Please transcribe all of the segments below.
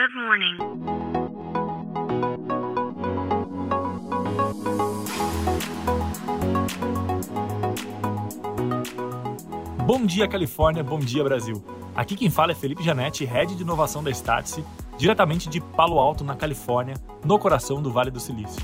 Good morning. Bom dia, Califórnia. Bom dia, Brasil. Aqui quem fala é Felipe Janetti, Head de Inovação da Startse, diretamente de Palo Alto, na Califórnia, no coração do Vale do Silício.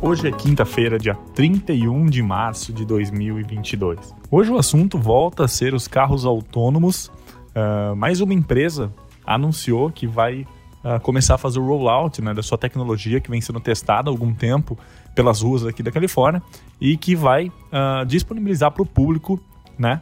Hoje é quinta-feira, dia 31 de março de 2022. Hoje o assunto volta a ser os carros autônomos. Uh, mais uma empresa anunciou que vai uh, começar a fazer o rollout né, da sua tecnologia que vem sendo testada há algum tempo pelas ruas aqui da Califórnia e que vai uh, disponibilizar para o público né,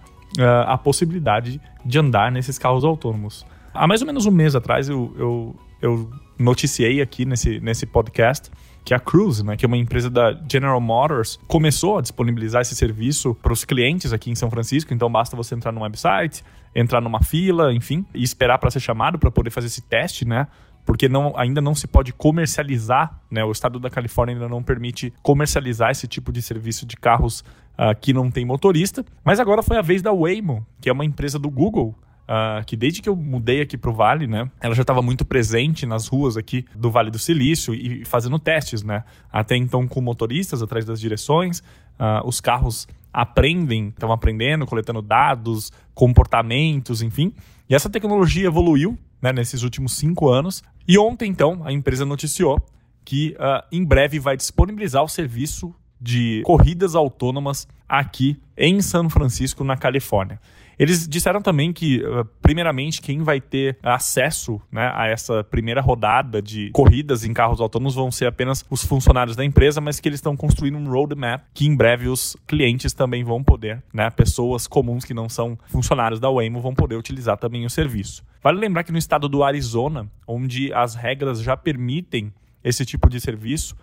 a possibilidade de andar nesses carros autônomos. Há mais ou menos um mês atrás eu, eu, eu noticiei aqui nesse, nesse podcast que a Cruise, né, que é uma empresa da General Motors, começou a disponibilizar esse serviço para os clientes aqui em São Francisco. Então basta você entrar no website, entrar numa fila, enfim, e esperar para ser chamado para poder fazer esse teste, né? Porque não, ainda não se pode comercializar, né? O estado da Califórnia ainda não permite comercializar esse tipo de serviço de carros uh, que não tem motorista. Mas agora foi a vez da Waymo, que é uma empresa do Google, Uh, que desde que eu mudei aqui para o Vale, né, ela já estava muito presente nas ruas aqui do Vale do Silício e fazendo testes, né, até então com motoristas atrás das direções, uh, os carros aprendem, estão aprendendo, coletando dados, comportamentos, enfim, e essa tecnologia evoluiu, né, nesses últimos cinco anos, e ontem então a empresa noticiou que uh, em breve vai disponibilizar o serviço de corridas autônomas aqui em São Francisco, na Califórnia. Eles disseram também que, ah, primeiramente, quem vai ter acesso né, a essa primeira rodada de corridas em carros autônomos vão ser apenas os funcionários da empresa, mas que eles estão construindo um roadmap que em breve os clientes também vão poder, né, pessoas comuns que não são funcionários da Waymo vão poder utilizar também o serviço. Vale lembrar que no estado do Arizona, onde as regras já permitem esse tipo de serviço,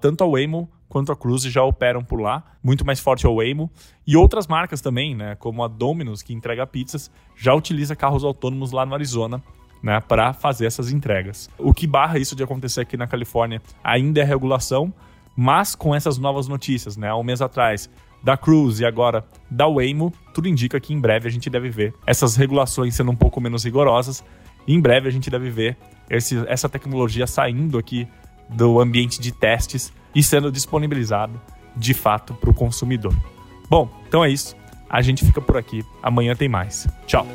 tanto a Waymo quanto a Cruise já operam por lá, muito mais forte é o Waymo. E outras marcas também, né, como a Domino's, que entrega pizzas, já utiliza carros autônomos lá no Arizona né, para fazer essas entregas. O que barra isso de acontecer aqui na Califórnia ainda é regulação, mas com essas novas notícias, né, há um mês atrás, da Cruise e agora da Waymo, tudo indica que em breve a gente deve ver essas regulações sendo um pouco menos rigorosas. E em breve a gente deve ver esse, essa tecnologia saindo aqui do ambiente de testes e sendo disponibilizado de fato para o consumidor. Bom, então é isso. A gente fica por aqui. Amanhã tem mais. Tchau.